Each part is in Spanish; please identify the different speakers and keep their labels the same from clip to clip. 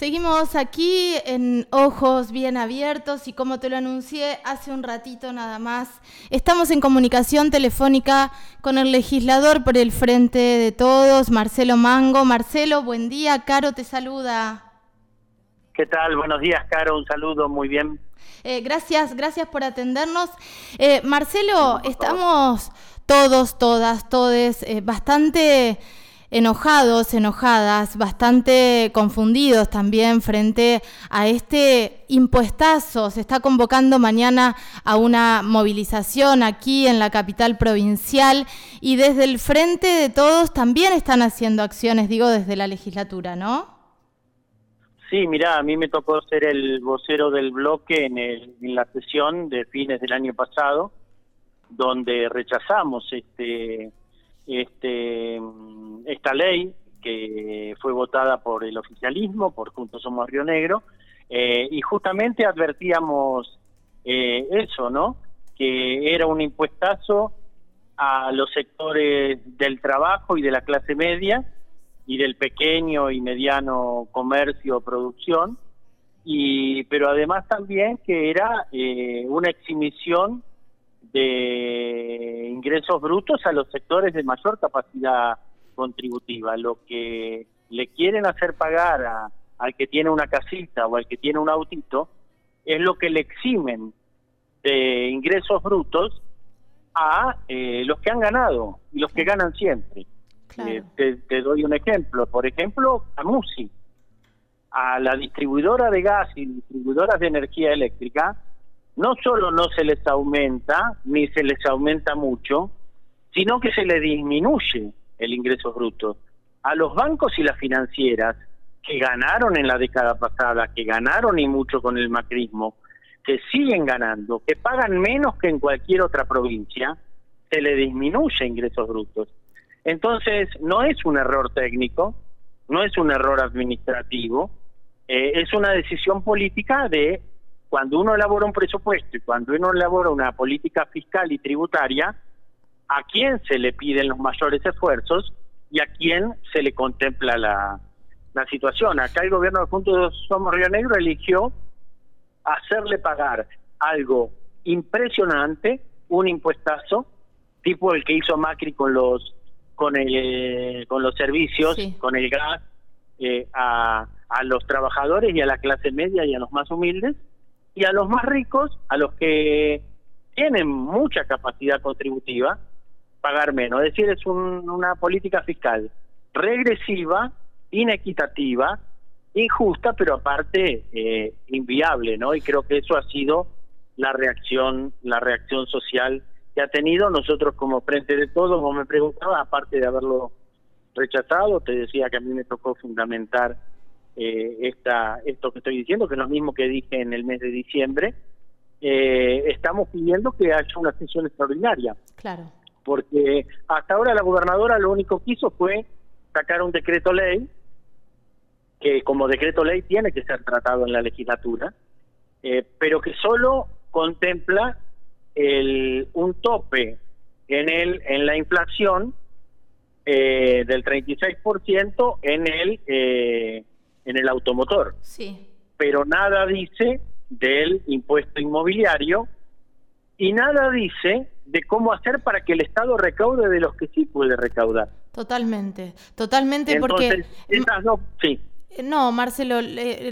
Speaker 1: Seguimos aquí en Ojos Bien Abiertos y como te lo anuncié hace un ratito nada más, estamos en comunicación telefónica con el legislador por el Frente de Todos, Marcelo Mango. Marcelo, buen día, Caro te saluda.
Speaker 2: ¿Qué tal? Buenos días, Caro, un saludo, muy bien.
Speaker 1: Eh, gracias, gracias por atendernos. Eh, Marcelo, estamos todos, todas, todes eh, bastante enojados, enojadas, bastante confundidos también frente a este impuestazo. Se está convocando mañana a una movilización aquí en la capital provincial y desde el frente de todos también están haciendo acciones, digo, desde la legislatura, ¿no?
Speaker 2: Sí, mira, a mí me tocó ser el vocero del bloque en, en la sesión de fines del año pasado, donde rechazamos este este, esta ley que fue votada por el oficialismo, por Juntos Somos Río Negro, eh, y justamente advertíamos eh, eso, ¿no? Que era un impuestazo a los sectores del trabajo y de la clase media y del pequeño y mediano comercio producción, y, pero además también que era eh, una exhibición de ingresos brutos a los sectores de mayor capacidad contributiva. Lo que le quieren hacer pagar al que tiene una casita o al que tiene un autito es lo que le eximen de ingresos brutos a eh, los que han ganado y los que ganan siempre. Eh, te, te, doy un ejemplo. Por ejemplo, a MUSI, a la distribuidora de gas y distribuidoras de energía eléctrica, no solo no se les aumenta, ni se les aumenta mucho, sino que se les disminuye el ingreso bruto. A los bancos y las financieras, que ganaron en la década pasada, que ganaron y mucho con el macrismo, que siguen ganando, que pagan menos que en cualquier otra provincia, se le disminuye ingresos brutos. Entonces, no es un error técnico, no es un error administrativo, eh, es una decisión política de cuando uno elabora un presupuesto y cuando uno elabora una política fiscal y tributaria, a quién se le piden los mayores esfuerzos y a quién se le contempla la, situación. Acá el gobierno de Juntos Somos Río Negro eligió hacerle pagar algo impresionante, un impuestazo, tipo el que hizo Macri con los con el con los servicios, con el gas, eh, a, a los trabajadores y a la clase media y a los más humildes, y a los más ricos, a los que tienen mucha capacidad contributiva, pagar menos. Es decir, es una política fiscal regresiva, inequitativa, injusta, pero aparte eh, inviable, ¿no? Y creo que eso ha sido la reacción, la reacción social que ha tenido nosotros como frente de todos, como me preguntaba, aparte de haberlo rechazado, te decía que a mí me tocó fundamentar eh, esta, esto que estoy diciendo, que es lo mismo que dije en el mes de diciembre, eh, estamos pidiendo que haya una sesión extraordinaria.
Speaker 1: Claro.
Speaker 2: Porque hasta ahora la gobernadora lo único que hizo fue sacar un decreto ley, que como decreto ley tiene que ser tratado en la legislatura, eh, pero que solo contempla el, un tope en, el, en la inflación eh, del 36% en el eh, en el automotor.
Speaker 1: Sí.
Speaker 2: Pero nada dice del impuesto inmobiliario y nada dice de cómo hacer para que el Estado recaude de los que sí puede recaudar.
Speaker 1: Totalmente, totalmente porque...
Speaker 2: Esas no, sí.
Speaker 1: No, Marcelo,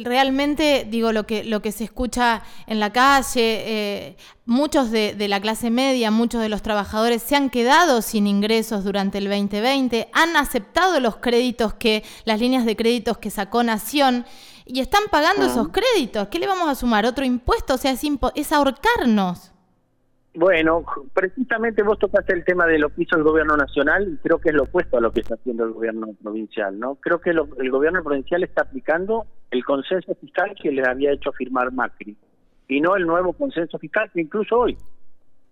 Speaker 1: realmente digo lo que, lo que se escucha en la calle, eh, muchos de, la clase media, muchos de los trabajadores se han quedado sin ingresos durante el 2020, han aceptado los créditos que, las líneas de créditos que sacó Nación y están pagando ah. esos créditos. ¿Qué le vamos a sumar? ¿Otro impuesto? O sea, es, es ahorcarnos.
Speaker 2: Bueno, precisamente vos tocaste el tema de lo que hizo el gobierno nacional y creo que es lo opuesto a lo que está haciendo el gobierno provincial, ¿no? Creo que el gobierno provincial está aplicando el consenso fiscal que le había hecho firmar Macri y no el nuevo consenso fiscal que incluso hoy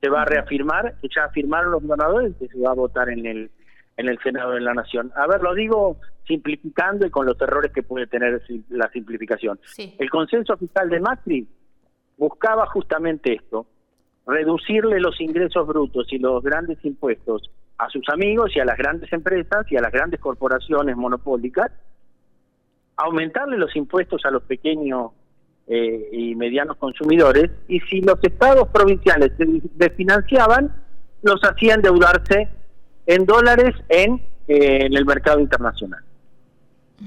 Speaker 2: se va a reafirmar, que ya firmaron los gobernadores y que se va a votar en el en el Senado de la Nación. A ver, lo digo simplificando y con los errores que puede tener la simplificación. El consenso fiscal de Macri buscaba justamente esto, reducirle los ingresos brutos y los grandes impuestos a sus amigos y a las grandes empresas y a las grandes corporaciones monopólicas aumentarle los impuestos a los pequeños eh, y medianos consumidores y si los estados provinciales se desfinanciaban, los hacían endeudarse en dólares en, eh, en el mercado internacional.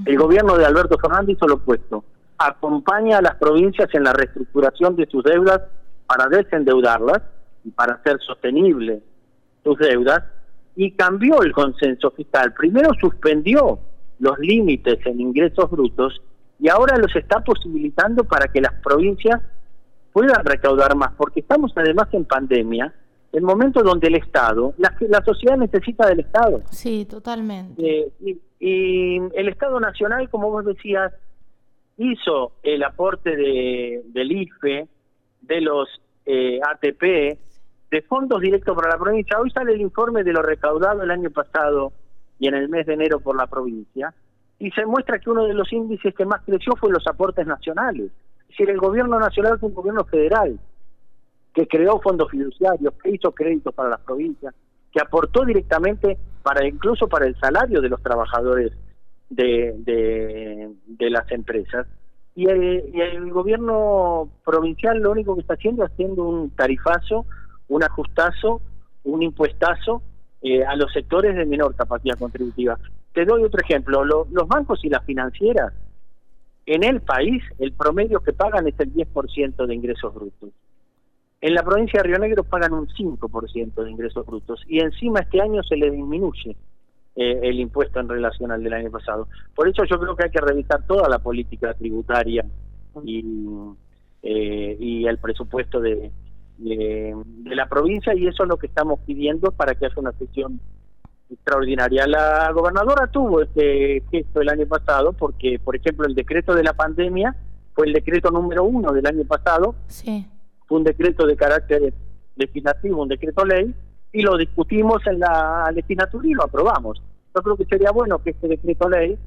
Speaker 2: El gobierno de Alberto Fernández hizo lo opuesto, acompaña a las provincias en la reestructuración de sus deudas para desendeudarlas y para hacer sostenible sus deudas y cambió el consenso fiscal. Primero suspendió los límites en ingresos brutos y ahora los está posibilitando para que las provincias puedan recaudar más, porque estamos además en pandemia, el momento donde el Estado, la, la sociedad necesita del Estado.
Speaker 1: Sí, totalmente.
Speaker 2: Eh, y, el Estado Nacional, como vos decías, hizo el aporte de, del IFE, de los eh, ATP, de fondos directos para la provincia. Hoy sale el informe de lo recaudado el año pasado y en el mes de enero por la provincia, y se muestra que uno de los índices que más creció fue los aportes nacionales. Es decir, el gobierno nacional fue un gobierno federal que creó fondos fiduciarios, que hizo créditos para las provincias, que aportó directamente para incluso para el salario de los trabajadores de, de, las empresas. Y el, gobierno provincial lo único que está haciendo es haciendo un tarifazo un ajustazo, un impuestazo eh, a los sectores de menor capacidad contributiva. Te doy otro ejemplo, los bancos y las financieras, en el país el promedio que pagan es el 10% de ingresos brutos. En la provincia de Río Negro pagan un 5% de ingresos brutos y encima este año se le disminuye eh, el impuesto en relación al del año pasado. Por eso yo creo que hay que revisar toda la política tributaria y, eh, y el presupuesto de, de, la provincia y eso es lo que estamos pidiendo para que haya una sesión extraordinaria. La gobernadora tuvo este gesto el año pasado porque, por ejemplo, el decreto de la pandemia fue el decreto número uno del año pasado. Sí. Fue un decreto de carácter legislativo, un decreto ley, y lo discutimos en la legislatura y lo aprobamos. Yo creo que sería bueno que este decreto ley,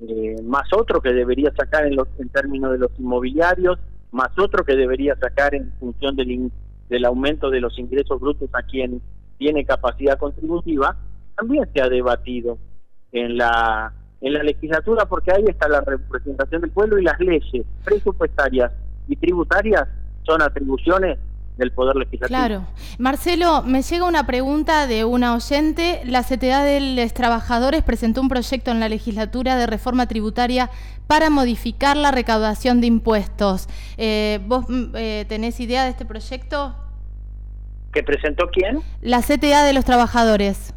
Speaker 2: eh, más otro que debería sacar en, los, en términos de los inmobiliarios, más otro que debería sacar en función del del aumento de los ingresos brutos a quien tiene capacidad contributiva, también se ha debatido en la en la legislatura porque ahí está la representación del pueblo y las leyes presupuestarias y tributarias son atribuciones del Poder Legislativo.
Speaker 1: Claro. Marcelo, me llega una pregunta de una oyente. La CTA de los Trabajadores presentó un proyecto en la legislatura de reforma tributaria para modificar la recaudación de impuestos. Eh, ¿Vos mm, eh, tenés idea de este proyecto?
Speaker 2: ¿Que presentó quién?
Speaker 1: La CTA de los Trabajadores.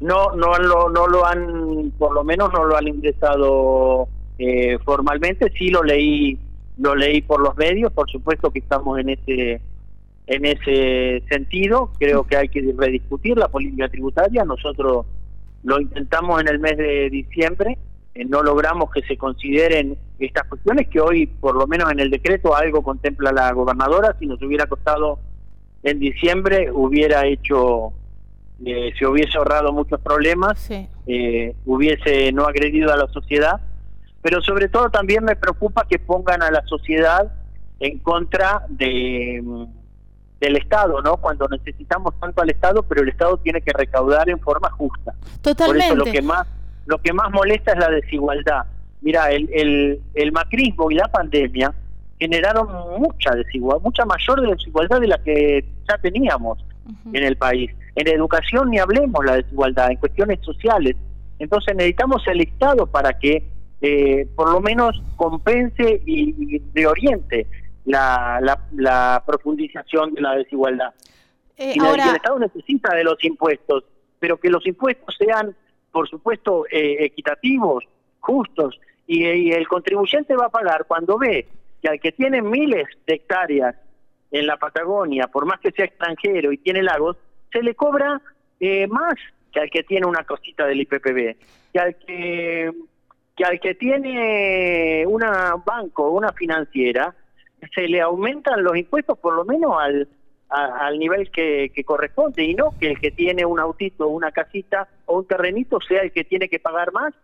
Speaker 2: No, no lo, no lo han, por lo menos no lo han ingresado eh, formalmente. Sí lo leí lo leí por los medios, por supuesto que estamos en ese en ese sentido, creo que hay que rediscutir la política tributaria, nosotros lo intentamos en el mes de diciembre, eh, no logramos que se consideren estas cuestiones que hoy, por lo menos en el decreto, algo contempla la gobernadora, si nos hubiera costado en diciembre, hubiera hecho, eh, se hubiese ahorrado muchos problemas, eh, hubiese no agredido a la sociedad, pero sobre todo también me preocupa que pongan a la sociedad en contra de del Estado, ¿no? Cuando necesitamos tanto al Estado, pero el Estado tiene que recaudar en forma justa.
Speaker 1: Totalmente.
Speaker 2: Por eso lo que más lo que más molesta es la desigualdad. Mira, el, el, el macrismo y la pandemia generaron mucha desigualdad, mucha mayor desigualdad de la que ya teníamos en el país. En educación ni hablemos la desigualdad, en cuestiones sociales. Entonces necesitamos el Estado para que eh, por lo menos compense y, reoriente la, la, profundización de la desigualdad. Eh, y el Estado necesita de los impuestos, pero que los impuestos sean, por supuesto, eh, equitativos, justos, y, y, el contribuyente va a pagar cuando ve que al que tiene miles de hectáreas en la Patagonia, por más que sea extranjero y tiene lagos, se le cobra más que al que tiene una cosita del IPPB, que al que que al que tiene una banco o una financiera se le aumentan los impuestos por lo menos al, al nivel que, corresponde y no que el que tiene un autito, una casita o un terrenito sea el que tiene que pagar más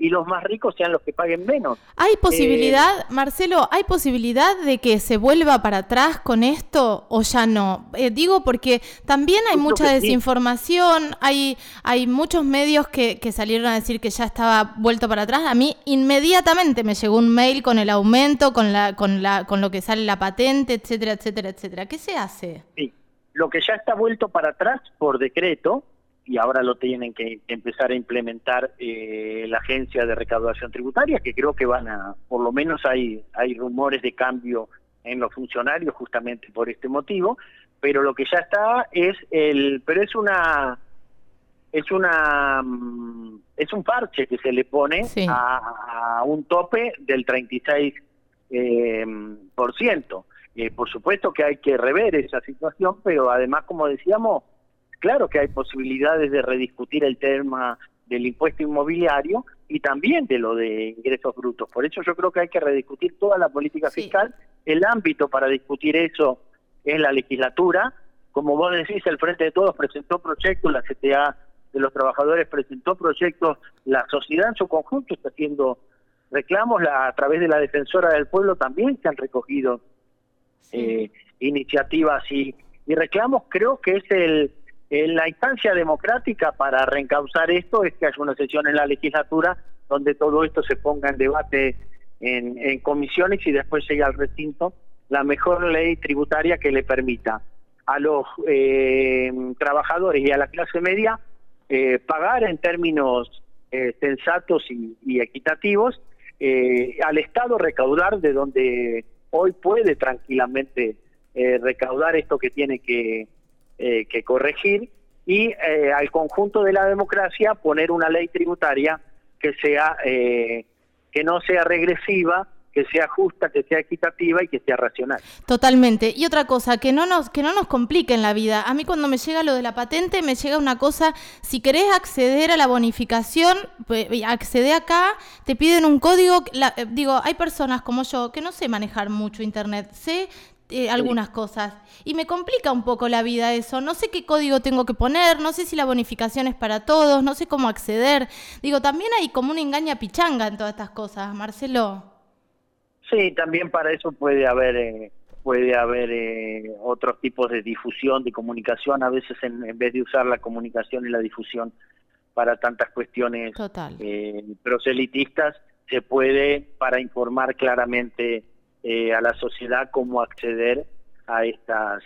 Speaker 2: y los más ricos sean los que paguen menos.
Speaker 1: ¿Hay posibilidad, Marcelo, hay posibilidad de que se vuelva para atrás con esto o ya no? Eh, digo porque también hay mucha desinformación, hay, hay muchos medios que, que, salieron a decir que ya estaba vuelto para atrás. A mí inmediatamente me llegó un mail con el aumento, con, la, con, la, con lo que sale la patente, etcétera, etcétera, etcétera. ¿Qué se hace?
Speaker 2: Sí, lo que ya está vuelto para atrás por decreto y ahora lo tienen que empezar a implementar eh, la agencia de recaudación tributaria, que creo que van a, por lo menos hay, hay rumores de cambio en los funcionarios justamente por este motivo, pero lo que ya está es el, pero es una, es una, mm, es un parche que se le pone a, un tope del 36 eh, por ciento. Eh, por supuesto que hay que rever esa situación, pero además, como decíamos, claro que hay posibilidades de rediscutir el tema del impuesto inmobiliario y también de lo de ingresos brutos. Por eso yo creo que hay que rediscutir toda la política fiscal. El ámbito para discutir eso es la legislatura. Como vos decís, el Frente de Todos presentó proyectos, la CTA de los trabajadores presentó proyectos, la sociedad en su conjunto está haciendo reclamos, la, a través de la Defensora del Pueblo también se han recogido eh, iniciativas y, y reclamos. Creo que es el en la instancia democrática para reencauzar esto es que haya una sesión en la legislatura donde todo esto se ponga en debate en, comisiones y después llegue al recinto la mejor ley tributaria que le permita a los eh, trabajadores y a la clase media eh, pagar en términos eh, sensatos y, equitativos, al Estado recaudar de donde hoy puede tranquilamente recaudar esto que tiene que, eh, que corregir y eh, al conjunto de la democracia poner una ley tributaria que sea eh, que no sea regresiva que sea justa, que sea equitativa y que sea racional.
Speaker 1: Totalmente. Y otra cosa, que no nos que no nos complique en la vida. A mí cuando me llega lo de la patente me llega una cosa, si querés acceder a la bonificación, pues, accede acá, te piden un código, digo, hay personas como yo que no sé manejar mucho internet, sé eh, algunas cosas. Y me complica un poco la vida eso. No sé qué código tengo que poner, no sé si la bonificación es para todos, no sé cómo acceder. Digo, también hay como una engaña pichanga en todas estas cosas, Marcelo.
Speaker 2: Sí, también para eso puede haber... Eh, puede haber eh, otros tipos de difusión, de comunicación, a veces en, vez de usar la comunicación y la difusión para tantas cuestiones proselitistas, se puede para informar claramente eh, a la sociedad cómo acceder a estas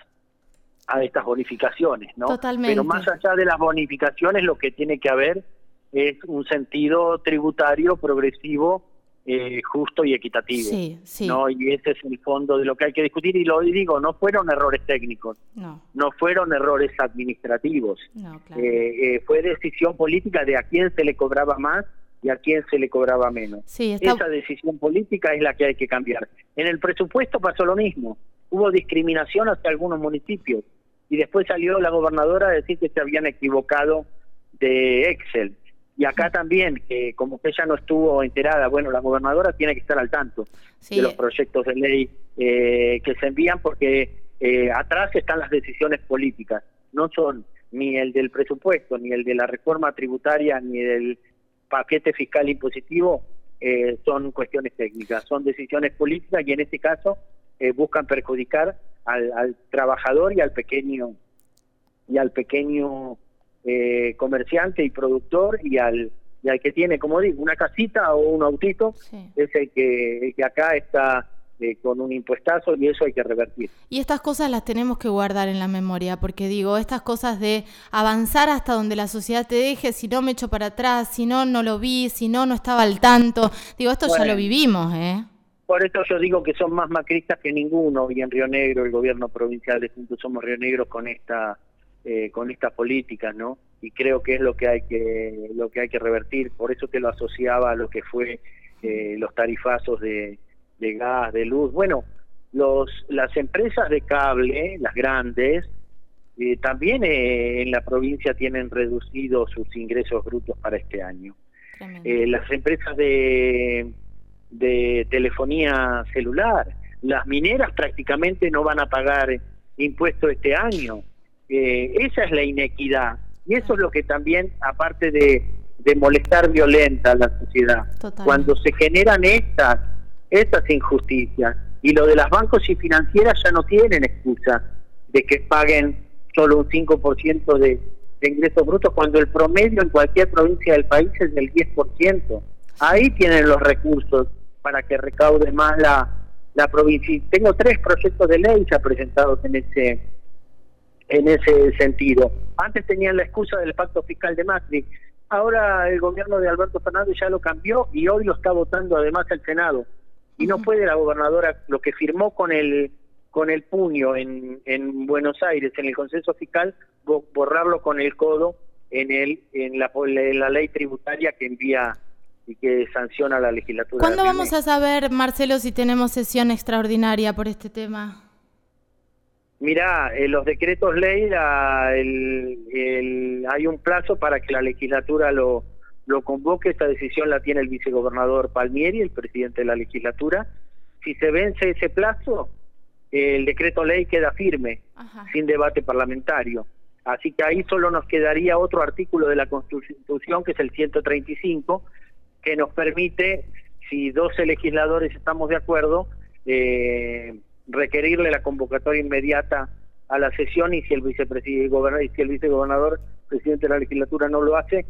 Speaker 2: a estas bonificaciones, ¿no?
Speaker 1: Totalmente.
Speaker 2: Pero más allá de las bonificaciones, lo que tiene que haber es un sentido tributario progresivo, eh, justo y equitativo.
Speaker 1: Sí, sí.
Speaker 2: ¿no? Y ese es el fondo de lo que hay que discutir. Y lo digo, no fueron errores técnicos,
Speaker 1: no,
Speaker 2: no fueron errores administrativos.
Speaker 1: No, claro.
Speaker 2: eh, fue decisión política de a quién se le cobraba más y a quién se le cobraba menos. Esa decisión política es la que hay que cambiar. En el presupuesto pasó lo mismo. Hubo discriminación hacia algunos municipios y después salió la gobernadora a decir que se habían equivocado de Excel. Y acá también, que como que ella no estuvo enterada, bueno, la gobernadora tiene que estar al tanto de los proyectos de ley eh, que se envían porque eh, atrás están las decisiones políticas, no son ni el del presupuesto, ni el de la reforma tributaria, ni del paquete fiscal impositivo eh, son cuestiones técnicas, son decisiones políticas y en este caso eh, buscan perjudicar al, trabajador y al pequeño y al pequeño eh, comerciante y productor y al y al que tiene, como digo, una casita o un autito, es el que, el que acá está eh, con un impuestazo y eso hay que revertir.
Speaker 1: Y estas cosas las tenemos que guardar en la memoria, porque digo, estas cosas de avanzar hasta donde la sociedad te deje, si no me echo para atrás, si no, no lo vi, si no, no estaba al tanto, digo, esto ya lo vivimos, ¿eh?
Speaker 2: Por eso yo digo que son más macristas que ninguno y en Río Negro el gobierno provincial de Juntos Somos Río Negro con esta eh, con estas políticas, ¿no? Y creo que es lo que hay que lo que hay que revertir. Por eso te lo asociaba a lo que fue eh, los tarifazos de de gas, de luz. Bueno, los, las empresas de cable, las grandes, eh, también eh, en la provincia tienen reducido sus ingresos brutos para este año. Eh, las empresas de, de telefonía celular, las mineras prácticamente no van a pagar impuestos este año. esa es la inequidad. Y eso es lo que también, aparte de, de molestar violenta a la sociedad. Cuando se generan estas, estas injusticias, y lo de las bancos y financieras ya no tienen excusa de que paguen solo un 5% de, de ingresos brutos, cuando el promedio en cualquier provincia del país es del 10%. Ahí tienen los recursos para que recaude más la, la provincia. Tengo tres proyectos de ley ya presentados en ese en ese sentido. Antes tenían la excusa del pacto fiscal de Macri. Ahora el gobierno de Alberto Fernández ya lo cambió y hoy lo está votando además el Senado. Y no puede la gobernadora, lo que firmó con el con el puño en, en Buenos Aires, en el consenso fiscal, borrarlo con el codo en el en la, en la ley tributaria que envía y que sanciona la legislatura.
Speaker 1: ¿Cuándo vamos a saber, Marcelo, si tenemos sesión extraordinaria por este tema?
Speaker 2: Mirá, en los decretos ley el, hay un plazo para que la legislatura lo, lo convoque. Esta decisión la tiene el vicegobernador Palmieri, el presidente de la legislatura. Si se vence ese plazo, el decreto ley queda firme, sin debate parlamentario. Así que ahí solo nos quedaría otro artículo de la Constitución, que es el 135, que nos permite, si 12 legisladores estamos de acuerdo, eh, requerirle la convocatoria inmediata a la sesión y si el vicepresidente y si el vicegobernador presidente de la legislatura no lo hace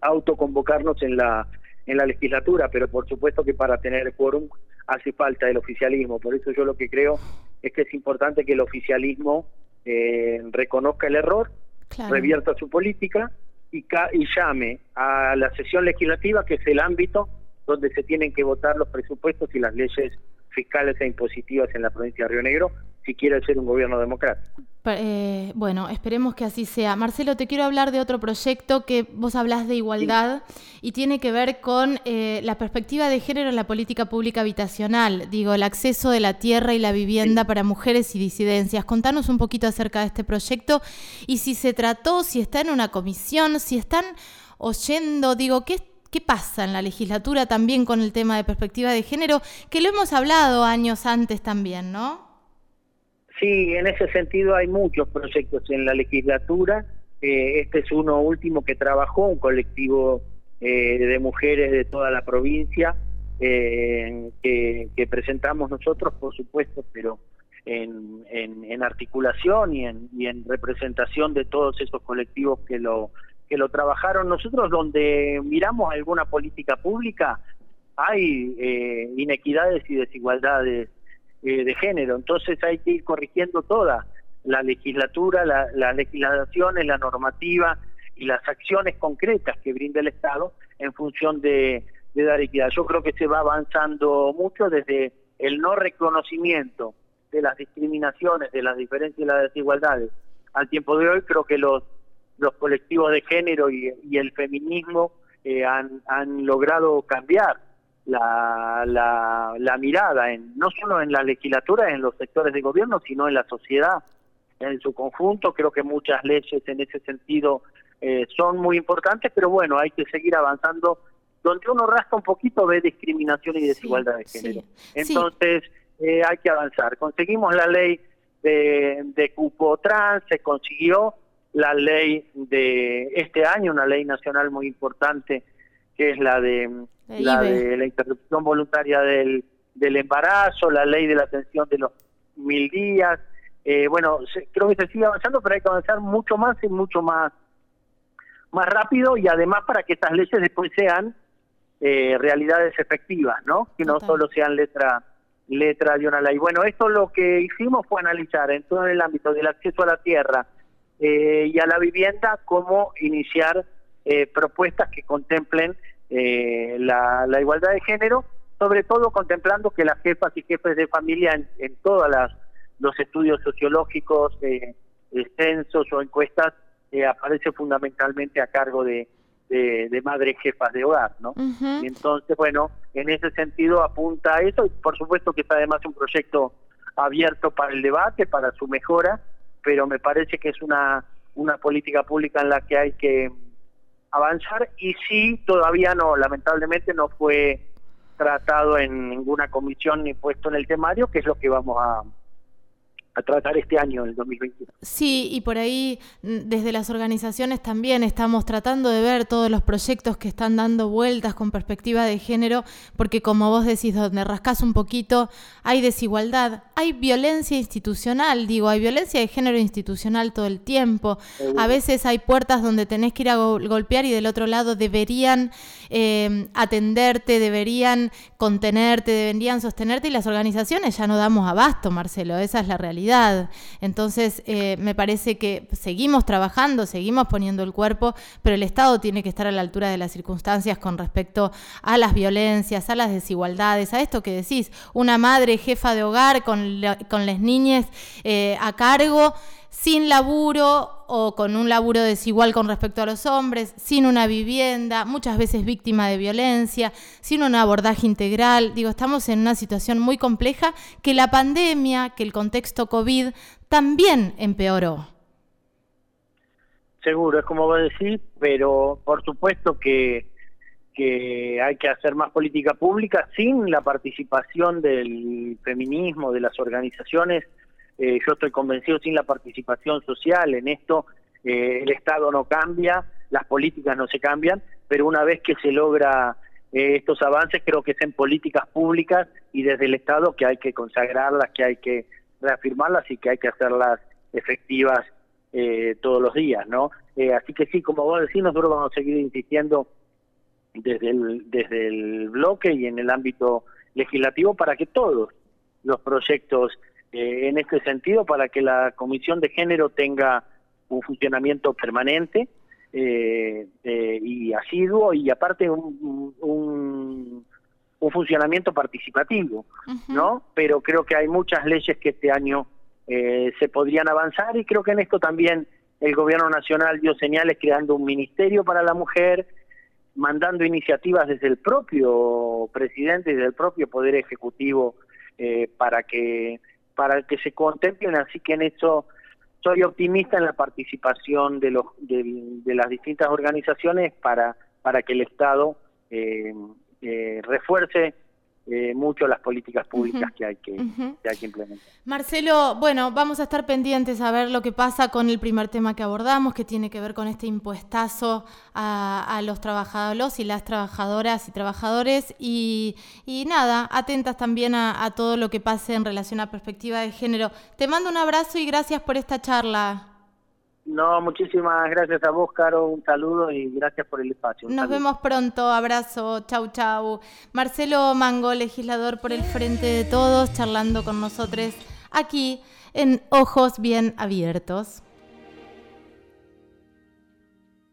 Speaker 2: autoconvocarnos en la en la legislatura pero por supuesto que para tener quórum hace falta el oficialismo. Por eso yo lo que creo es que es importante que el oficialismo eh, reconozca el error revierta su política y, y llame a la sesión legislativa que es el ámbito donde se tienen que votar los presupuestos y las leyes fiscales e impositivas en la provincia de Río Negro si quiere ser un gobierno democrático.
Speaker 1: Eh, bueno, esperemos que así sea. Marcelo, te quiero hablar de otro proyecto que vos hablas de igualdad y tiene que ver con eh, la perspectiva de género en la política pública habitacional, digo, el acceso de la tierra y la vivienda para mujeres y disidencias. Contanos un poquito acerca de este proyecto y si se trató, si está en una comisión, si están oyendo, digo, ¿qué ¿Qué pasa en la legislatura también con el tema de perspectiva de género? Que lo hemos hablado años antes también, ¿no?
Speaker 2: Sí, en ese sentido hay muchos proyectos en la legislatura. Eh, este es uno último que trabajó un colectivo eh, de mujeres de toda la provincia eh, que, presentamos nosotros, por supuesto, pero en, en, articulación y en, y en representación de todos esos colectivos que lo que lo trabajaron nosotros, donde miramos alguna política pública, hay eh, inequidades y desigualdades eh, de género, entonces hay que ir corrigiendo toda la legislatura, la, las legislaciones, la normativa y las acciones concretas que brinda el Estado en función de, dar equidad. Yo creo que se va avanzando mucho desde el no reconocimiento de las discriminaciones, de las diferencias y las desigualdades. Al tiempo de hoy creo que los los colectivos de género y, el feminismo eh, han logrado cambiar la, la, mirada, en, no solo en la legislatura, en los sectores de gobierno, sino en la sociedad en su conjunto. Creo que muchas leyes en ese sentido eh, son muy importantes, pero bueno, hay que seguir avanzando. Donde uno rasca un poquito ve discriminación y desigualdad de género. Entonces, eh, hay que avanzar. Conseguimos la ley de, de cupo trans, se consiguió, la ley de este año, una ley nacional muy importante, que es la de la, de la interrupción voluntaria del, del embarazo, la ley de la atención de los mil días. Eh, bueno, creo que se sigue avanzando, pero hay que avanzar mucho más y mucho más, más rápido y además para que estas leyes después sean eh, realidades efectivas, ¿no? Que no solo sean letra letra de una ley. Bueno, esto lo que hicimos fue analizar en todo el ámbito del acceso a la tierra, eh, y a la vivienda cómo iniciar eh, propuestas que contemplen eh, la, igualdad de género, sobre todo contemplando que las jefas y jefes de familia en, en todos los estudios sociológicos, censos o encuestas aparece fundamentalmente a cargo de, de, madres jefas de hogar, ¿no? y entonces, bueno, en ese sentido apunta a eso y por supuesto que está además un proyecto abierto para el debate, para su mejora pero me parece que es una, una política pública en la que hay que avanzar y sí, todavía no, lamentablemente no fue tratado en ninguna comisión ni puesto en el temario, que es lo que vamos a, a tratar este año, el 2021.
Speaker 1: Sí, y por ahí mm, desde las organizaciones también estamos tratando de ver todos los proyectos que están dando vueltas con perspectiva de género, porque como vos decís, donde rascás un poquito, hay desigualdad, hay violencia institucional, digo, hay violencia de género institucional todo el tiempo. A veces hay puertas donde tenés que ir a golpear y del otro lado deberían eh, atenderte, deberían contenerte, deberían sostenerte y las organizaciones ya no damos abasto, Marcelo, esa es la realidad. Entonces, eh, me parece que seguimos trabajando, seguimos poniendo el cuerpo, pero el Estado tiene que estar a la altura de las circunstancias con respecto a las violencias, a las desigualdades, a esto que decís, una madre jefa de hogar con, con las niñas eh, a cargo sin laburo o con un laburo desigual con respecto a los hombres, sin una vivienda, muchas veces víctima de violencia, sin un abordaje integral. Digo, estamos en una situación muy compleja que la pandemia, que el contexto COVID también empeoró.
Speaker 2: Seguro, es como vos decís, pero por supuesto que, que hay que hacer más política pública sin la participación del feminismo, de las organizaciones eh, yo estoy convencido sin la participación social en esto, eh, el Estado no cambia, las políticas no se cambian, pero una vez que se logra eh, estos avances, creo que es en políticas públicas y desde el Estado que hay que consagrarlas, que hay que reafirmarlas y que hay que hacerlas efectivas todos los días, ¿no? así que sí, como vos decís, nosotros vamos a seguir insistiendo desde el, desde el bloque y en el ámbito legislativo para que todos los proyectos eh, en este sentido para que la Comisión de Género tenga un funcionamiento permanente eh, eh, y asiduo y aparte un, un, funcionamiento participativo, ¿no? Pero creo que hay muchas leyes que este año se podrían avanzar y creo que en esto también el gobierno nacional dio señales creando un ministerio para la mujer, mandando iniciativas desde el propio presidente desde el propio poder ejecutivo para que para que se contemplen, así que en eso soy optimista en la participación de, los, de, las distintas organizaciones para, para que el Estado eh, eh, refuerce eh, mucho las políticas públicas que, hay que, hay que implementar.
Speaker 1: Marcelo, bueno, vamos a estar pendientes a ver lo que pasa con el primer tema que abordamos, que tiene que ver con este impuestazo a, los trabajadores y las trabajadoras y trabajadores. Y, nada, atentas también a, a todo lo que pase en relación a perspectiva de género. Te mando un abrazo y gracias por esta charla.
Speaker 2: No, muchísimas gracias a vos, Caro. Un saludo y gracias por el espacio.
Speaker 1: Nos vemos pronto. Abrazo. Chau, chau. Marcelo Mango, legislador por el Frente de Todos, charlando con nosotros aquí en Ojos Bien Abiertos.